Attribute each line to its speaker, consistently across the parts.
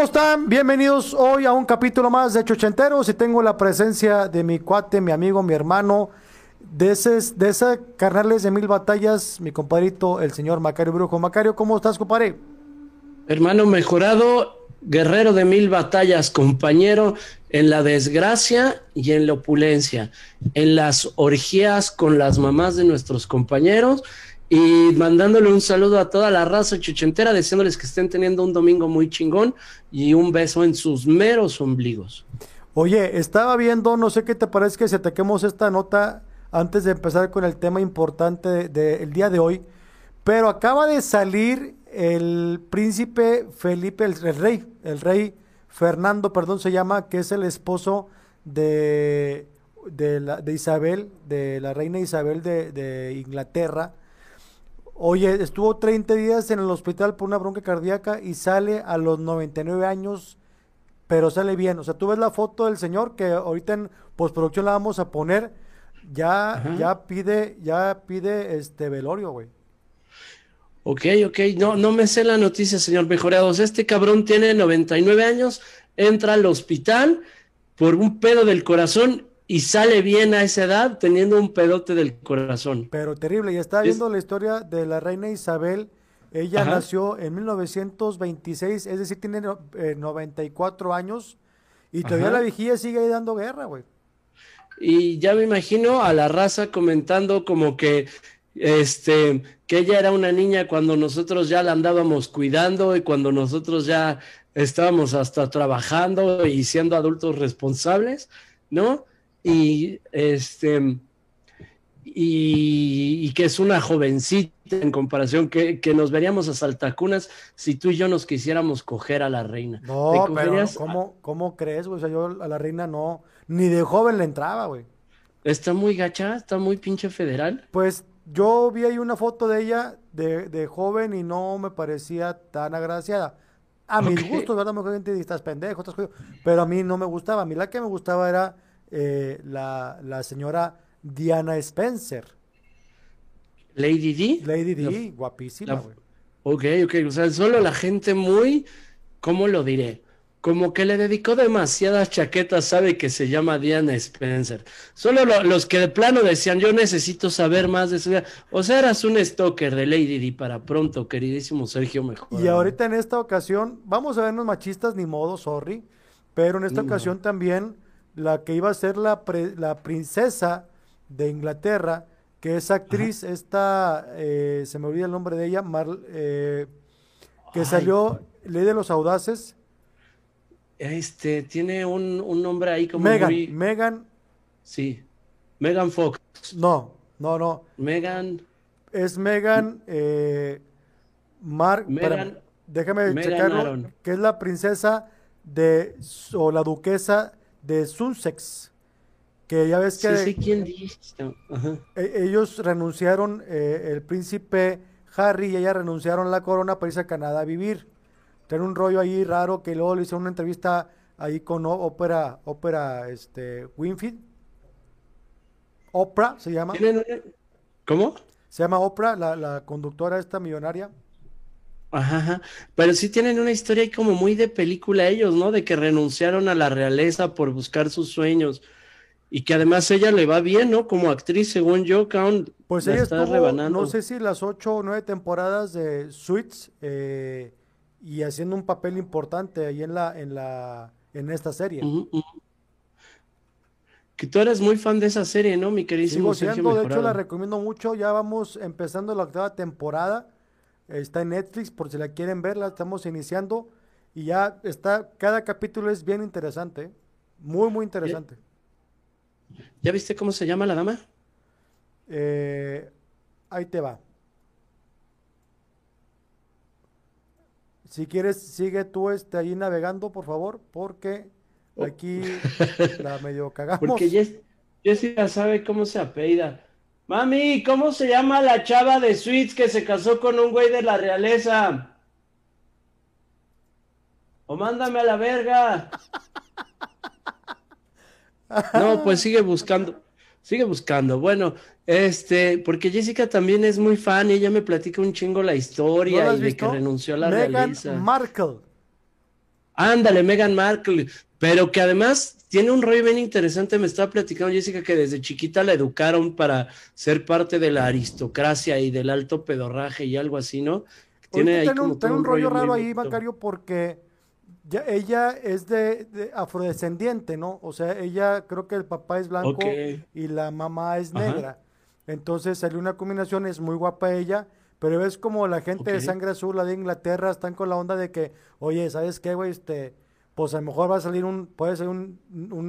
Speaker 1: ¿Cómo están? Bienvenidos hoy a un capítulo más de Chochenteros y tengo la presencia de mi cuate, mi amigo, mi hermano, de ese, de ese carnales de mil batallas, mi compadrito, el señor Macario Brujo. Macario, ¿cómo estás, compadre?
Speaker 2: Hermano mejorado, guerrero de mil batallas, compañero en la desgracia y en la opulencia, en las orgías con las mamás de nuestros compañeros y mandándole un saludo a toda la raza chuchentera, deseándoles que estén teniendo un domingo muy chingón y un beso en sus meros ombligos.
Speaker 1: Oye, estaba viendo, no sé qué te parece que se ataquemos esta nota antes de empezar con el tema importante del día de hoy, pero acaba de salir el príncipe Felipe, el, rey, el rey Fernando, perdón, se llama, que es el esposo de, de, la, de Isabel, de la reina Isabel de, de Inglaterra Oye, estuvo 30 días en el hospital por una bronca cardíaca y sale a los 99 años, pero sale bien. O sea, tú ves la foto del señor que ahorita en postproducción la vamos a poner. Ya, ya pide, ya pide este velorio, güey.
Speaker 2: Ok, ok, no, no me sé la noticia, señor Mejorados. Este cabrón tiene 99 años, entra al hospital por un pedo del corazón y sale bien a esa edad teniendo un pedote del corazón.
Speaker 1: Pero terrible, y está viendo la historia de la reina Isabel. Ella nació en 1926, es decir, tiene 94 eh, años y todavía la vigía sigue ahí dando guerra, güey.
Speaker 2: Y ya me imagino a la raza comentando como que este que ella era una niña cuando nosotros ya la andábamos cuidando y cuando nosotros ya estábamos hasta trabajando y siendo adultos responsables, ¿no? Y este y, que es una jovencita en comparación, que, nos veríamos a saltacunas si tú y yo nos quisiéramos coger a la reina.
Speaker 1: No, pero ¿cómo, ¿cómo crees, güey? O sea, yo a la reina no, ni de joven le entraba, güey.
Speaker 2: Está muy gacha, está muy pinche federal.
Speaker 1: Pues yo vi ahí una foto de ella de, de joven y no me parecía tan agraciada. A mis gustos, ¿verdad? Mucha gente dice, estás pendejo, estás Pero a mí no me gustaba. A mí la que me gustaba era eh, la, la, señora Diana Spencer.
Speaker 2: Lady D.
Speaker 1: Lady D, guapísima,
Speaker 2: Ok, ok, o sea, solo la gente muy, ¿cómo lo diré? Como que le dedicó demasiadas chaquetas, sabe que se llama Diana Spencer. Solo los que de plano decían, yo necesito saber más de su vida. O sea, eras un stalker de Lady D para pronto, queridísimo Sergio Mejor.
Speaker 1: Y ahorita en esta ocasión, vamos a vernos machistas, ni modo, sorry. Pero en esta ocasión también la que iba a ser la, la princesa de Inglaterra, que es actriz, esta, eh, se me olvida el nombre de ella, eh, que salió Ley de los Audaces.
Speaker 2: Este, tiene un, nombre ahí como
Speaker 1: Megan, Megan.
Speaker 2: Sí, Megan Fox.
Speaker 1: No, no, no.
Speaker 2: Megan.
Speaker 1: Es Megan, eh, Mar, déjame checarlo, que es la princesa de, o la duquesa de Sussex, que ya ves que
Speaker 2: sí, ¿quién
Speaker 1: e, ellos renunciaron, eh, el príncipe Harry y ella renunciaron a la corona para irse a Canadá a vivir. Tiene un rollo ahí raro que luego le hicieron una entrevista ahí con ópera, ópera, este, Winfield. Oprah se llama.
Speaker 2: ¿Cómo?
Speaker 1: Se llama Oprah, la, la conductora esta millonaria.
Speaker 2: Ajá, pero sí tienen una historia ahí como muy de película ellos, ¿no? De que renunciaron a la realeza por buscar sus sueños y que además ella le va bien, ¿no? Como actriz, según yo, Count.
Speaker 1: Pues ella está rebanando. no sé si las ocho o nueve temporadas de Suits eh, y haciendo un papel importante ahí en la, en la, en esta serie.
Speaker 2: Que tú eres muy fan de esa serie, ¿no, mi queridísimo
Speaker 1: Sigo de hecho la recomiendo mucho, ya vamos empezando la octava temporada Está en Netflix, por si la quieren ver, la estamos iniciando. Y ya está, cada capítulo es bien interesante. Muy, muy interesante.
Speaker 2: ¿Ya viste cómo se llama la dama?
Speaker 1: Eh, ahí te va. Si quieres, sigue tú este, ahí navegando, por favor, porque oh. aquí la medio cagamos.
Speaker 2: Porque Jessica sabe cómo se apellida. Mami, ¿cómo se llama la chava de Sweets que se casó con un güey de la realeza? O mándame a la verga. No, pues sigue buscando. Sigue buscando. Bueno, este, porque Jessica también es muy fan y ella me platica un chingo la historia y de que renunció a la
Speaker 1: Meghan Markle.
Speaker 2: Ándale, Meghan Markle, pero que además tiene un rollo bien interesante. Me estaba platicando Jessica que desde chiquita la educaron para ser parte de la aristocracia y del alto pedorraje y algo así, ¿no?
Speaker 1: Tiene, ahí un, un, rollo, raro ahí, Macario, porque ya, ella es de, afrodescendiente, ¿no? O sea, ella creo que el papá es blanco y la mamá es negra. Entonces salió una combinación, es muy guapa ella, pero ves como la gente de sangre azul, la de Inglaterra, están con la onda de que, oye, ¿sabes qué, güey? Este, pues a lo mejor va a salir un, puede ser un,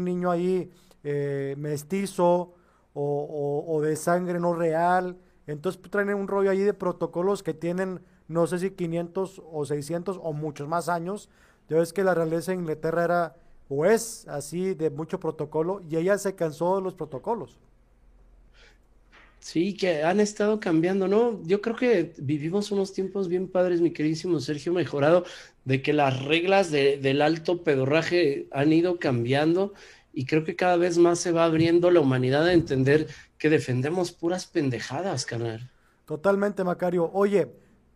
Speaker 1: niño ahí eh, mestizo o, de sangre no real. Entonces pues, traen un rollo ahí de protocolos que tienen, no sé si 500 o 600 o muchos más años. Ya ves que la realeza de Inglaterra era o es así de mucho protocolo y ella se cansó de los protocolos.
Speaker 2: Sí, que han estado cambiando, ¿no? Yo creo que vivimos unos tiempos bien padres, mi queridísimo Sergio Mejorado, de que las reglas del alto pedorraje han ido cambiando y creo que cada vez más se va abriendo la humanidad a entender que defendemos puras pendejadas, canal.
Speaker 1: Totalmente, Macario. Oye,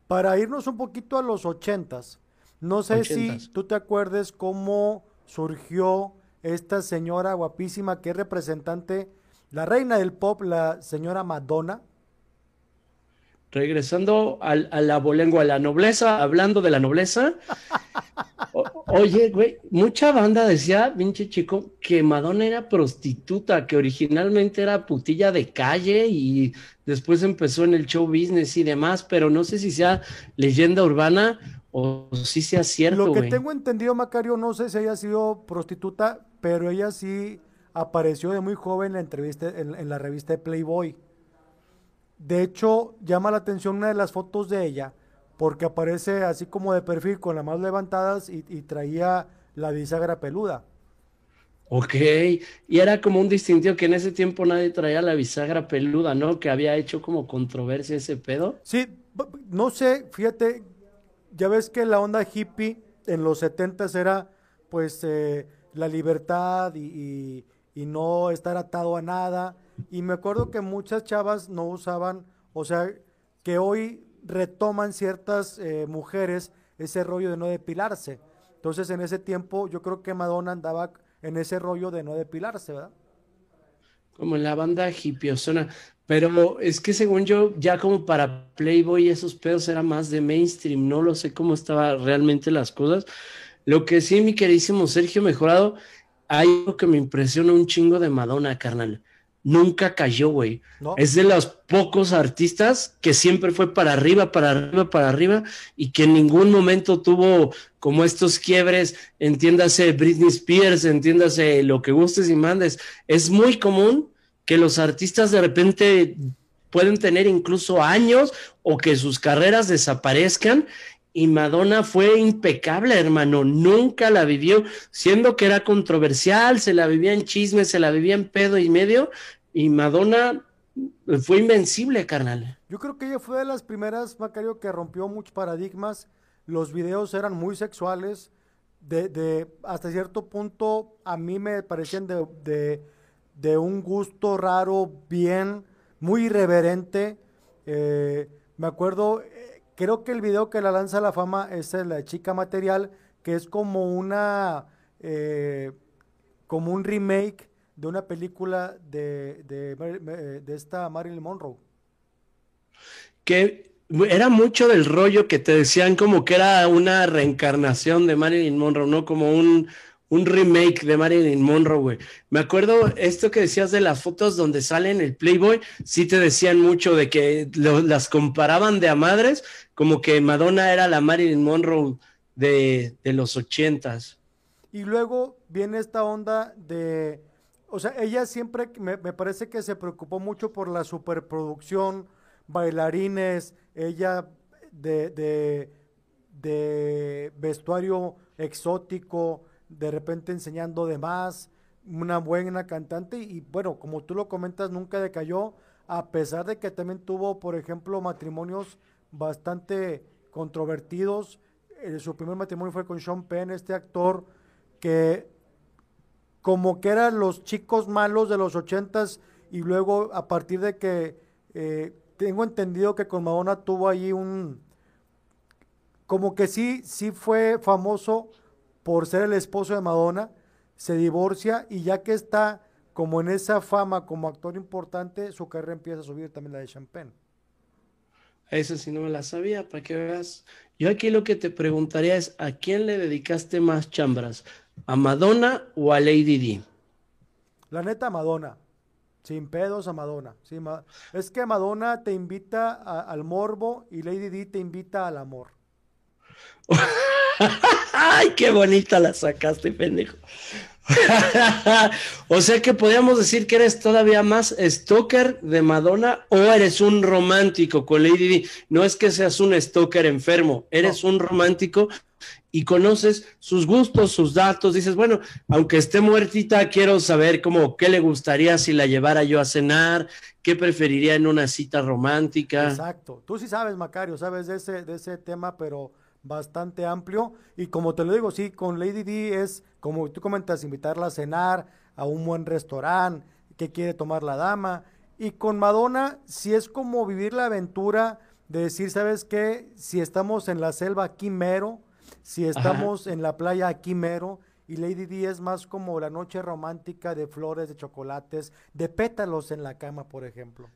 Speaker 1: para irnos un poquito a los ochentas, no sé si tú te acuerdes cómo surgió esta señora guapísima que es representante la reina del pop, la señora Madonna.
Speaker 2: Regresando al, a la bolengo, a la nobleza, hablando de la nobleza. oye, güey, mucha banda decía, pinche chico, que Madonna era prostituta, que originalmente era putilla de calle y después empezó en el show business y demás, pero no sé si sea leyenda urbana o si sea cierto.
Speaker 1: Lo que tengo entendido, Macario, no sé si haya sido prostituta, pero ella sí apareció de muy joven en la, entrevista, en, la revista de Playboy. De hecho, llama la atención una de las fotos de ella, porque aparece así como de perfil con las manos levantadas y, traía la bisagra peluda.
Speaker 2: Ok, y era como un distintivo que en ese tiempo nadie traía la bisagra peluda, ¿no? Que había hecho como controversia ese pedo.
Speaker 1: Sí, no sé, fíjate, ya ves que la onda hippie en los setentas era pues eh, la libertad y, y no estar atado a nada. Y me acuerdo que muchas chavas no usaban, o sea, que hoy retoman ciertas eh, mujeres ese rollo de no depilarse. Entonces en ese tiempo yo creo que Madonna andaba en ese rollo de no depilarse, ¿verdad?
Speaker 2: Como en la banda hippiosona. Pero es que según yo, ya como para Playboy esos pedos era más de mainstream, no lo sé cómo estaban realmente las cosas. Lo que sí, mi queridísimo Sergio Mejorado, hay algo que me impresiona un chingo de Madonna, carnal. Nunca cayó, güey. Es de los pocos artistas que siempre fue para arriba, para arriba, para arriba, y que en ningún momento tuvo como estos quiebres, entiéndase Britney Spears, entiéndase lo que gustes y mandes. Es muy común que los artistas de repente pueden tener incluso años o que sus carreras desaparezcan y Madonna fue impecable, hermano, nunca la vivió, siendo que era controversial, se la vivía en chismes, se la vivía en pedo y medio, y Madonna fue invencible, carnal.
Speaker 1: Yo creo que ella fue de las primeras, Macario, que rompió muchos paradigmas, los videos eran muy sexuales, de, de hasta cierto punto a mí me parecían de, de, de un gusto raro, bien, muy irreverente. Eh, me acuerdo Creo que el video que la lanza a la fama es la chica material, que es como una, eh, como un remake de una película de, de, de esta Marilyn Monroe.
Speaker 2: Que era mucho del rollo que te decían como que era una reencarnación de Marilyn Monroe, ¿no? Como un, un remake de Marilyn Monroe, güey. Me acuerdo esto que decías de las fotos donde salen el Playboy, sí te decían mucho de que las comparaban de a madres, como que Madonna era la Marilyn Monroe de, los ochentas.
Speaker 1: Y luego viene esta onda de, o sea, ella siempre, me, me parece que se preocupó mucho por la superproducción, bailarines, ella de, de, de vestuario exótico, de repente enseñando de más, una buena cantante y bueno, como tú lo comentas, nunca decayó, a pesar de que también tuvo, por ejemplo, matrimonios bastante controvertidos. Eh, su primer matrimonio fue con Sean Penn, este actor que como que eran los chicos malos de los ochentas y luego a partir de que eh, tengo entendido que con Madonna tuvo ahí un como que sí, sí fue famoso por ser el esposo de Madonna, se divorcia y ya que está como en esa fama como actor importante, su carrera empieza a subir también la de Champagne.
Speaker 2: Esa sí no me la sabía, para que veas. Yo aquí lo que te preguntaría es, ¿a quién le dedicaste más chambras? ¿A Madonna o a Lady D?
Speaker 1: La neta, Madonna. Sin pedos a Madonna. es que Madonna te invita al morbo y Lady D te invita al amor.
Speaker 2: ¡Ay, qué bonita la sacaste, pendejo! o sea que podríamos decir que eres todavía más stalker de Madonna o eres un romántico con Lady Di. No es que seas un stalker enfermo, eres un romántico y conoces sus gustos, sus datos. Dices, bueno, aunque esté muertita, quiero saber cómo qué le gustaría si la llevara yo a cenar, qué preferiría en una cita romántica.
Speaker 1: Exacto. Tú sí sabes, Macario, sabes de ese, de ese tema, pero bastante amplio. Y como te lo digo, sí, con Lady D es, como tú comentas, invitarla a cenar a un buen restaurante, que quiere tomar la dama. Y con Madonna, sí es como vivir la aventura de decir, ¿sabes qué? Si estamos en la selva aquí mero, si estamos en la playa aquí mero, y Lady D es más como la noche romántica de flores, de chocolates, de pétalos en la cama, por ejemplo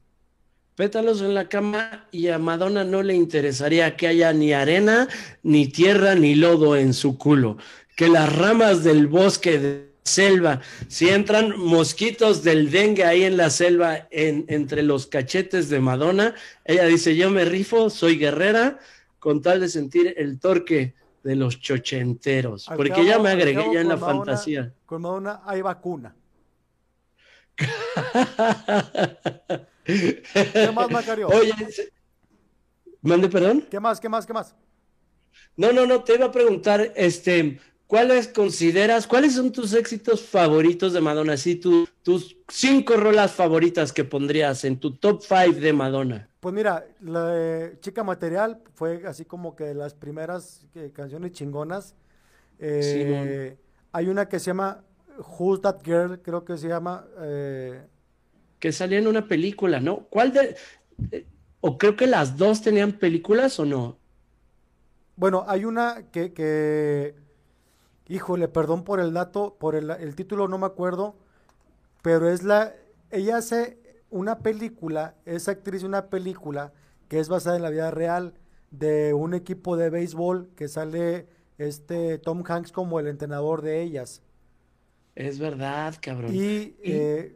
Speaker 2: pétalos en la cama y a Madonna no le interesaría que haya ni arena, ni tierra, ni lodo en su culo. Que las ramas del bosque de selva, si entran mosquitos del dengue ahí en la selva, en, entre los cachetes de Madonna, ella dice, yo me rifo, soy guerrera, con tal de sentir el torque de los chochenteros. porque ya me agregué ya en la fantasía.
Speaker 1: Con Madonna hay vacuna.
Speaker 2: ¿Qué más, Macario? Oye, mande perdón.
Speaker 1: ¿Qué más, qué más, qué más?
Speaker 2: No, no, no, te iba a preguntar, este, ¿cuáles consideras, cuáles son tus éxitos favoritos de Madonna? Sí, tus cinco rolas favoritas que pondrías en tu top five de Madonna.
Speaker 1: Pues mira, la Chica Material fue así como que las primeras eh, canciones chingonas. Eh, hay una que se llama Who's That Girl, creo que se llama. Eh,
Speaker 2: que salía en una película, ¿no? ¿Cuál de... Eh, o creo que las dos tenían películas o no?
Speaker 1: Bueno, hay una que, que híjole, perdón por el dato, por el, el título no me acuerdo, pero es la, ella hace una película, es actriz de una película que es basada en la vida real de un equipo de béisbol que sale este Tom Hanks como el entrenador de ellas.
Speaker 2: Es verdad, cabrón.
Speaker 1: Y, eh,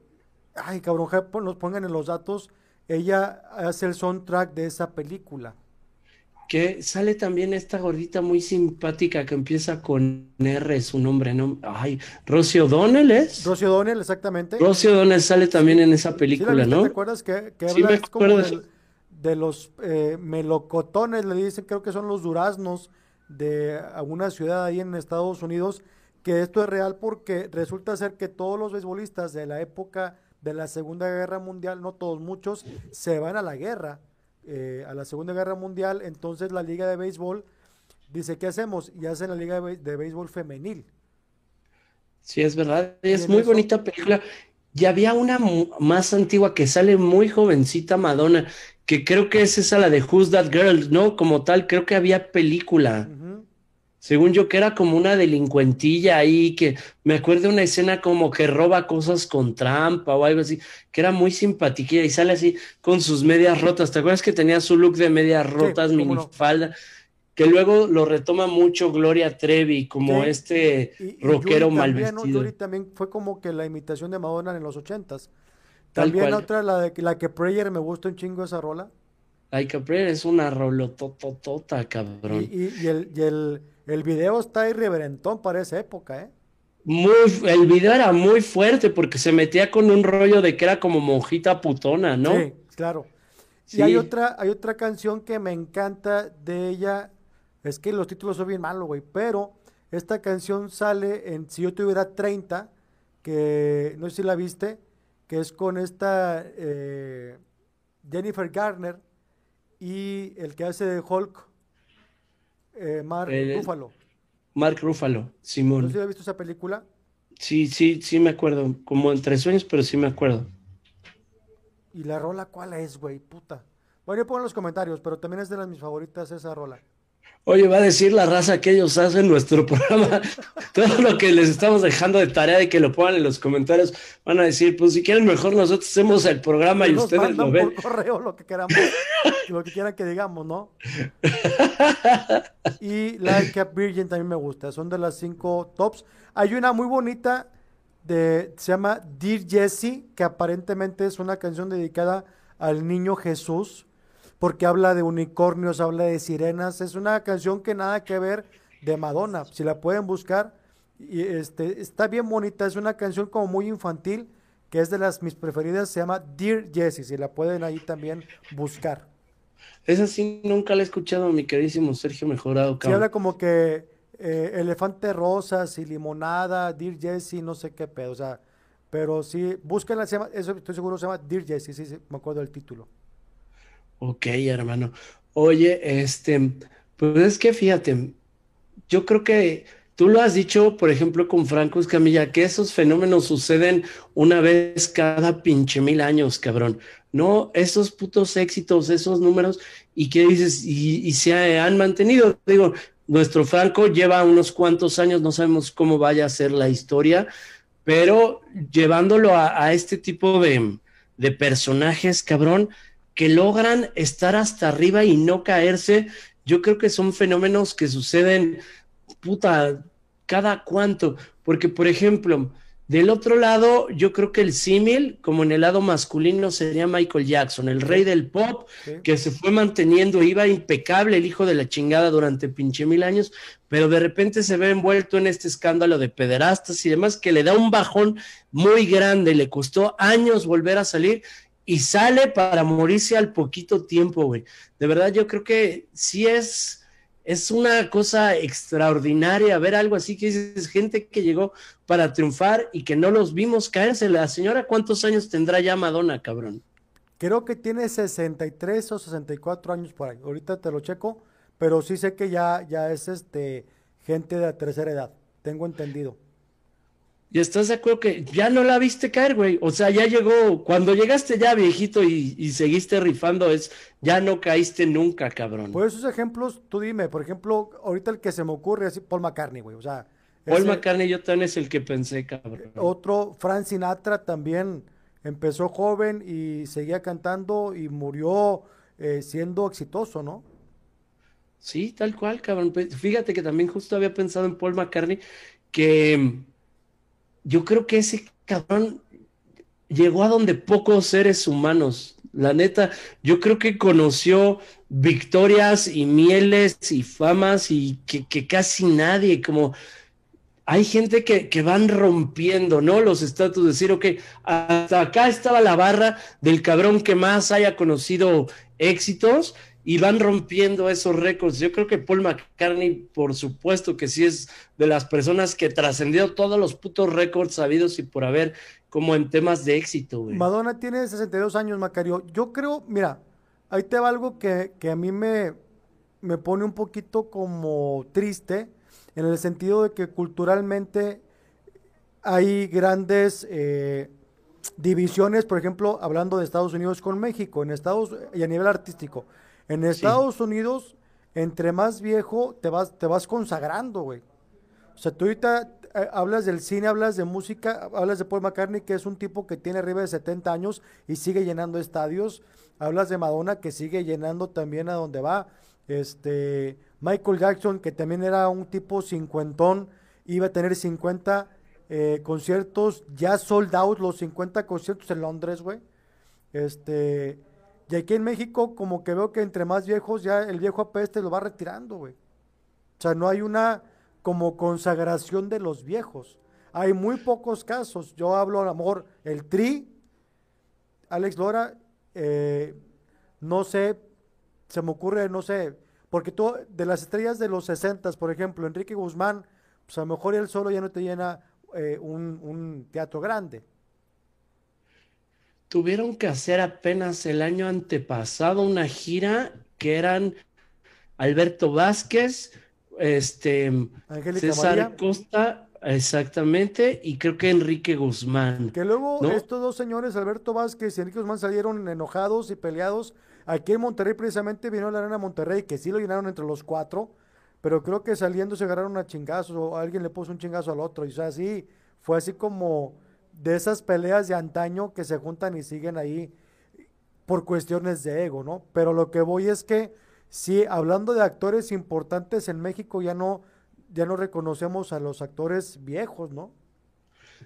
Speaker 1: ay, cabrón, nos pongan en los datos, ella hace el soundtrack de esa película.
Speaker 2: Que sale también esta gordita muy simpática que empieza con R, su nombre, ¿no? Ay, Rosie O'Donnell es.
Speaker 1: Rosie O'Donnell, exactamente.
Speaker 2: Rosie O'Donnell sale también en esa película, ¿no?
Speaker 1: ¿Te acuerdas que, que habla como de los eh, melocotones, le dicen, creo que son los duraznos de alguna ciudad ahí en Estados Unidos, que esto es real porque resulta ser que todos los beisbolistas de la época de la Segunda Guerra Mundial, no todos, muchos, se van a la guerra, eh, a la Segunda Guerra Mundial, entonces la Liga de Béisbol dice, ¿qué hacemos? Y hacen la Liga de, Béisbol femenil.
Speaker 2: Sí, es verdad, es muy bonita película. Y había una más antigua que sale muy jovencita, Madonna, que creo que es esa la de Who's That Girl, ¿no? Como tal, creo que había película según yo que era como una delincuentilla ahí, que me acuerdo de una escena como que roba cosas con trampa o algo así, que era muy simpática y sale así con sus medias rotas. ¿Te acuerdas que tenía su look de medias rotas, minifalda? Que luego lo retoma mucho Gloria Trevi, como este rockero mal vestido.
Speaker 1: también fue como que la imitación de Madonna en los ochentas. También otra, la, de, la que Prayer, me gusta un chingo esa rola.
Speaker 2: Like a Prayer es una rolototota, cabrón.
Speaker 1: y el, y el el video está irreverentón para esa época, ¿eh?
Speaker 2: Muy, el video era muy fuerte porque se metía con un rollo de que era como monjita putona, ¿no?
Speaker 1: Sí, claro. Y hay otra, hay otra canción que me encanta de ella. Es que los títulos son bien malos, güey. Pero esta canción sale en Si yo tuviera 30, que no sé si la viste, que es con esta eh, Jennifer Garner y el que hace de Hulk. Eh, Mark Ruffalo.
Speaker 2: Mark Ruffalo, Simón.
Speaker 1: ¿No has visto esa película?
Speaker 2: Sí, sí, sí me acuerdo. Como entre sueños, pero sí me acuerdo.
Speaker 1: ¿Y la rola cuál es, güey? Puta. Bueno, yo pongo en los comentarios, pero también es de las mis favoritas esa rola.
Speaker 2: Oye, va a decir la raza que ellos hacen nuestro programa, todo lo que les estamos dejando de tarea de que lo pongan en los comentarios, van a decir, pues si quieren mejor nosotros hacemos el programa y ustedes lo ven.
Speaker 1: por correo lo que queramos, lo que quieran que digamos, ¿no? y Like a Virgin también me gusta, son de las cinco tops. Hay una muy bonita de, se llama Dear Jesse, que aparentemente es una canción dedicada al niño Jesús porque habla de unicornios, habla de sirenas. Es una canción que nada que ver de Madonna. Si la pueden buscar, y este, está bien bonita. Es una canción como muy infantil, que es de las mis preferidas. Se llama Dear Jessie. Si la pueden ahí también buscar.
Speaker 2: Esa sí nunca la he escuchado, mi queridísimo Sergio Mejorado.
Speaker 1: Sí, habla como que eh, elefante rosas y limonada, Dear Jessie, no sé qué pedo. O sea, pero sí, búsquenla, se llama, eso estoy seguro se llama Dear Jessie, sí, sí, me acuerdo del título.
Speaker 2: Ok, hermano. Oye, este, pues es que fíjate, yo creo que tú lo has dicho, por ejemplo, con Franco Escamilla, que esos fenómenos suceden una vez cada pinche mil años, cabrón. No, esos putos éxitos, esos números, y qué dices, y, se han mantenido. Digo, nuestro Franco lleva unos cuantos años, no sabemos cómo vaya a ser la historia, pero llevándolo a, este tipo de, de personajes, cabrón, que logran estar hasta arriba y no caerse, yo creo que son fenómenos que suceden, puta, cada cuánto. Porque, por ejemplo, del otro lado, yo creo que el símil, como en el lado masculino, sería Michael Jackson, el rey del pop, que se fue manteniendo, iba impecable, el hijo de la chingada durante pinche mil años, pero de repente se ve envuelto en este escándalo de pederastas y demás, que le da un bajón muy grande, le costó años volver a salir y sale para morirse al poquito tiempo, güey. De verdad, yo creo que sí es, es una cosa extraordinaria ver algo así que es gente que llegó para triunfar y que no los vimos caerse. La señora, ¿cuántos años tendrá ya Madonna, cabrón?
Speaker 1: Creo que tiene 63 o 64 años por ahí. Ahorita te lo checo, pero sí sé que ya, ya es este gente de la tercera edad. Tengo entendido.
Speaker 2: Y estás de acuerdo que ya no la viste caer, güey. O sea, ya llegó, cuando llegaste ya viejito y, seguiste rifando, es ya no caíste nunca, cabrón.
Speaker 1: Pues esos ejemplos, tú dime, por ejemplo, ahorita el que se me ocurre es Paul McCartney, güey. O sea,
Speaker 2: Paul McCartney yo también es el que pensé, cabrón.
Speaker 1: Otro, Frank Sinatra también empezó joven y seguía cantando y murió eh, siendo exitoso, ¿no?
Speaker 2: Sí, tal cual, cabrón. Pues, fíjate que también justo había pensado en Paul McCartney que yo creo que ese cabrón llegó a donde pocos seres humanos, la neta, yo creo que conoció victorias y mieles y famas y que, casi nadie, como hay gente que, que, van rompiendo, ¿no? Los estatus, decir, ok, hasta acá estaba la barra del cabrón que más haya conocido éxitos y van rompiendo esos récords. Yo creo que Paul McCartney, por supuesto que sí es de las personas que trascendió todos los putos récords sabidos y por haber, como en temas de éxito.
Speaker 1: Madonna tiene 62 años, Macario. Yo creo, mira, ahí te va algo que, a mí me, me pone un poquito como triste, en el sentido de que culturalmente hay grandes eh, divisiones, por ejemplo, hablando de Estados Unidos con México, en Estados y a nivel artístico. En Estados Unidos, entre más viejo, te vas, te vas consagrando, güey. O sea, tú ahorita eh, hablas del cine, hablas de música, hablas de Paul McCartney, que es un tipo que tiene arriba de 70 años y sigue llenando estadios. Hablas de Madonna, que sigue llenando también a donde va. Este, Michael Jackson, que también era un tipo cincuentón, iba a tener 50 eh, conciertos, ya sold out los 50 conciertos en Londres, güey. Este, y aquí en México, como que veo que entre más viejos, ya el viejo apeste lo va retirando, güey. O sea, no hay una como consagración de los viejos. Hay muy pocos casos. Yo hablo, a lo mejor, el Tri, Alex Lora, eh, no sé, se me ocurre, no sé, porque tú, de las estrellas de los 60, por ejemplo, Enrique Guzmán, pues a lo mejor él solo ya no te llena eh, un, un teatro grande
Speaker 2: tuvieron que hacer apenas el año antepasado una gira que eran Alberto Vázquez, este César Costa, exactamente, y creo que Enrique Guzmán.
Speaker 1: Que luego estos dos señores, Alberto Vázquez y Enrique Guzmán, salieron enojados y peleados. Aquí en Monterrey precisamente vino la Arena Monterrey, que sí lo llenaron entre los cuatro, pero creo que saliendo se agarraron a chingazos o alguien le puso un chingazo al otro. Y o sea, sí, fue así como de esas peleas de antaño que se juntan y siguen ahí por cuestiones de ego, ¿no? Pero lo que voy es que sí, hablando de actores importantes en México, ya no, ya no reconocemos a los actores viejos, ¿no?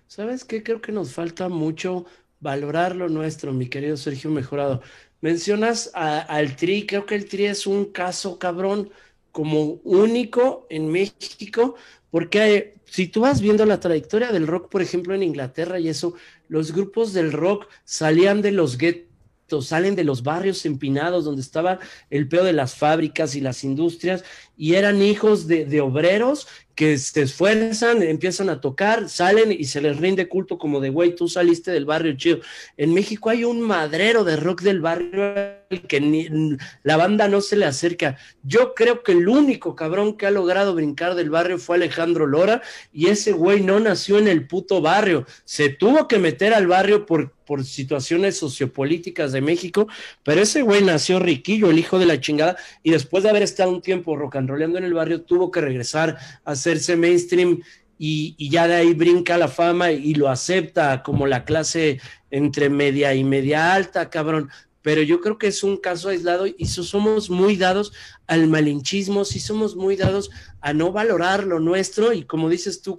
Speaker 2: ¿Sabes qué? Creo que nos falta mucho valorar lo nuestro, mi querido Sergio Mejorado. Mencionas al Tri, creo que el Tri es un caso cabrón como único en México, porque si tú vas viendo la trayectoria del rock, por ejemplo, en Inglaterra y eso, los grupos del rock salían de los guetos, salen de los barrios empinados donde estaba el peo de las fábricas y las industrias y eran hijos de, obreros que se esfuerzan, empiezan a tocar, salen y se les rinde culto como de, güey, tú saliste del barrio chido. En México hay un madrero de rock del barrio que la banda no se le acerca. Yo creo que el único cabrón que ha logrado brincar del barrio fue Alejandro Lora y ese güey no nació en el puto barrio, se tuvo que meter al barrio por, por situaciones sociopolíticas de México, pero ese güey nació riquillo, el hijo de la chingada, y después de haber estado un tiempo rock and rollando en el barrio, tuvo que regresar a hacerse mainstream y, ya de ahí brinca la fama y lo acepta como la clase entre media y media alta, cabrón. Pero yo creo que es un caso aislado y somos muy dados al malinchismo, sí somos muy dados a no valorar lo nuestro y como dices tú,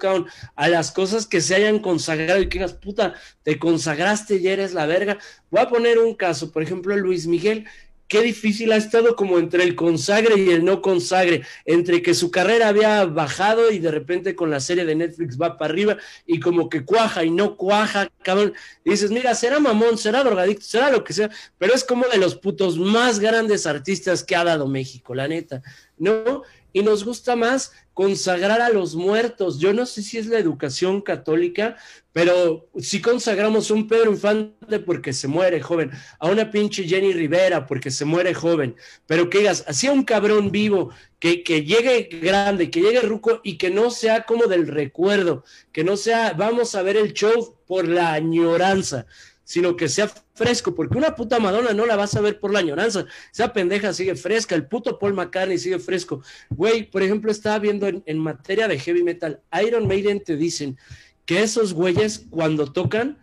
Speaker 2: a las cosas que se hayan consagrado y que digas, puta, te consagraste y eres la verga. Voy a poner un caso, por ejemplo, Luis Miguel, qué difícil ha estado como entre el consagre y el no consagre, entre que su carrera había bajado y de repente con la serie de Netflix va para arriba y como que cuaja y no cuaja, cabrón. Dices, mira, será mamón, será drogadicto, será lo que sea, pero es como de los putos más grandes artistas que ha dado México, la neta, ¿no? Y nos gusta más consagrar a los muertos. Yo no sé si es la educación católica, pero si consagramos a un Pedro Infante porque se muere joven, a una pinche Jenny Rivera porque se muere joven, pero que digas, así a un cabrón vivo, que, que llegue grande, que llegue ruco y que no sea como del recuerdo, que no sea, vamos a ver el show por la añoranza, sino que sea fresco, porque una puta Madonna no la vas a ver por la añoranza, esa pendeja sigue fresca, el puto Paul McCartney sigue fresco. Güey, por ejemplo, estaba viendo en, materia de heavy metal, Iron Maiden te dicen que esos güeyes cuando tocan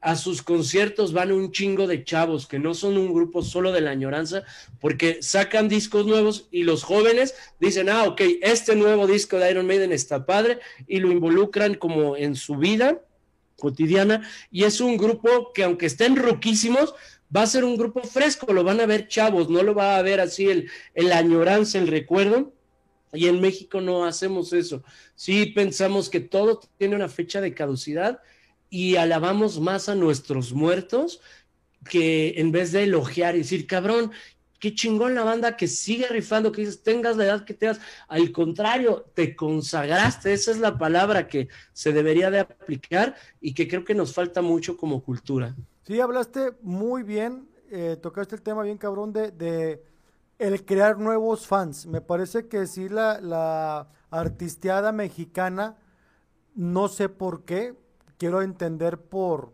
Speaker 2: a sus conciertos van un chingo de chavos que no son un grupo solo de la añoranza porque sacan discos nuevos y los jóvenes dicen, ah, ok, este nuevo disco de Iron Maiden está padre y lo involucran como en su vida cotidiana y es un grupo que aunque estén ruquísimos, va a ser un grupo fresco, lo van a ver chavos, no lo va a ver así el, el añoranza, el recuerdo. Y en México no hacemos eso. Sí pensamos que todo tiene una fecha de caducidad y alabamos más a nuestros muertos que en vez de elogiar y decir, cabrón, qué chingón la banda que sigue rifando, que dices, tengas la edad que tengas, al contrario, te consagraste, esa es la palabra que se debería de aplicar y que creo que nos falta mucho como cultura.
Speaker 1: Sí, hablaste muy bien, eh, tocaste el tema bien cabrón de, de, el crear nuevos fans. Me parece que sí la, la artisteada mexicana, no sé por qué, quiero entender por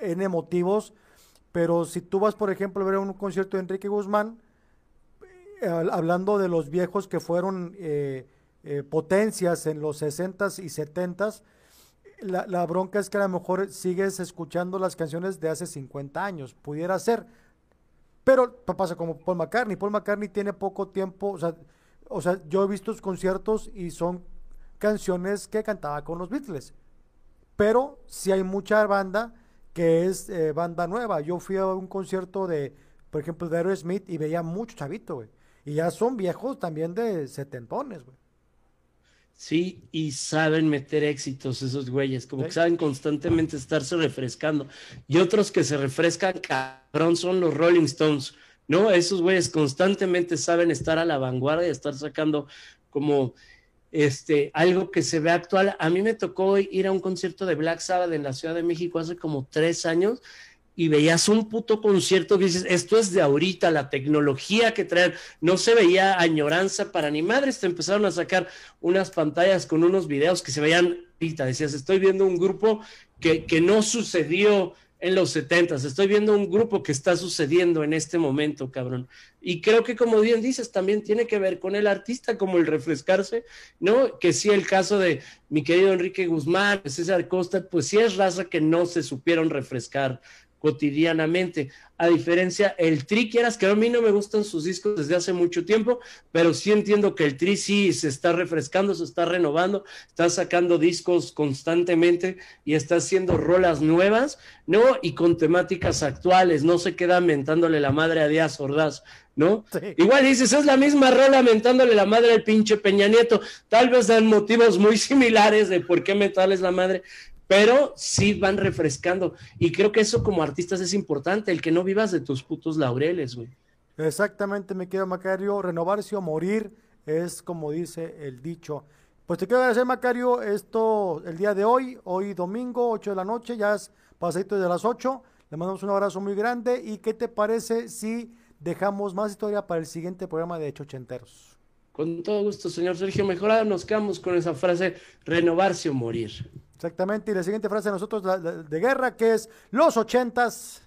Speaker 1: N motivos, pero si tú vas, por ejemplo, a ver un concierto de Enrique Guzmán, eh, hablando de los viejos que fueron eh, eh, potencias en los 60s y 70s, la, la, bronca es que a lo mejor sigues escuchando las canciones de hace 50 años, pudiera ser. Pero pasa como Paul McCartney. Paul McCartney tiene poco tiempo, o sea, o sea, yo he visto sus conciertos y son canciones que cantaba con los Beatles. Pero si hay mucha banda que es eh, banda nueva. Yo fui a un concierto de, por ejemplo, de Aerosmith y veía mucho chavito, güey. Y ya son viejos también de setentones, güey.
Speaker 2: Sí, y saben meter éxitos esos güeyes, como ¿Sí? que saben constantemente estarse refrescando. Y otros que se refrescan, cabrón, son los Rolling Stones, ¿no? Esos güeyes constantemente saben estar a la vanguardia, estar sacando como este, algo que se ve actual. A mí me tocó ir a un concierto de Black Sabbath en la Ciudad de México hace como tres años y veías un puto concierto que dices, esto es de ahorita, la tecnología que traen, no se veía añoranza para ni madres, te empezaron a sacar unas pantallas con unos videos que se veían ahorita, decías, estoy viendo un grupo que, que no sucedió en los setentas, estoy viendo un grupo que está sucediendo en este momento, cabrón. Y creo que como bien dices, también tiene que ver con el artista, como el refrescarse, ¿no? Que sí, el caso de mi querido Enrique Guzmán, César Costa, pues sí es raza que no se supieron refrescar cotidianamente. A diferencia, el Tri, quieras que a mí no me gustan sus discos desde hace mucho tiempo, pero sí entiendo que el Tri sí se está refrescando, se está renovando, está sacando discos constantemente y está haciendo rolas nuevas, ¿no? Y con temáticas actuales, no se queda mentándole la madre a Díaz Ordaz, ¿no? Igual dices, es la misma rola mentándole la madre al pinche Peña Nieto, tal vez dan motivos muy similares de por qué mentarles la madre, pero sí van refrescando. Y creo que eso como artistas es importante, el que no vivas de tus putos laureles, güey.
Speaker 1: Exactamente, me quedo Macario, renovarse o morir es como dice el dicho. Pues te quiero agradecer, Macario, esto el día de hoy, hoy domingo, 8 de la noche, ya es pasadito de las 8. Le mandamos un abrazo muy grande. ¿Y qué te parece si dejamos más historia para el siguiente programa de Hecho Ochenteros?
Speaker 2: Con todo gusto, señor Sergio Mejorado, nos quedamos con esa frase, renovarse o morir.
Speaker 1: Exactamente, y la siguiente frase de nosotros de guerra, que es los ochentas.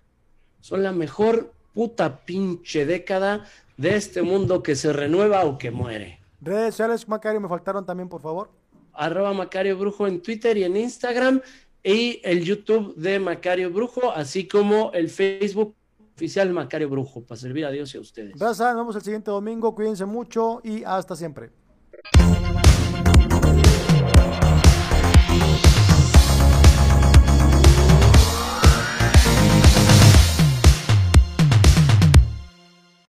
Speaker 2: Son la mejor puta pinche década de este mundo que se renueva o que muere.
Speaker 1: Redes sociales, Macario, me faltaron también, por favor.
Speaker 2: Arroba Macario Brujo en Twitter y en Instagram, y el YouTube de Macario Brujo, así como el Facebook oficial Macario Brujo, para servir a Dios y a ustedes.
Speaker 1: Gracias, nos vemos el siguiente domingo, cuídense mucho y hasta siempre.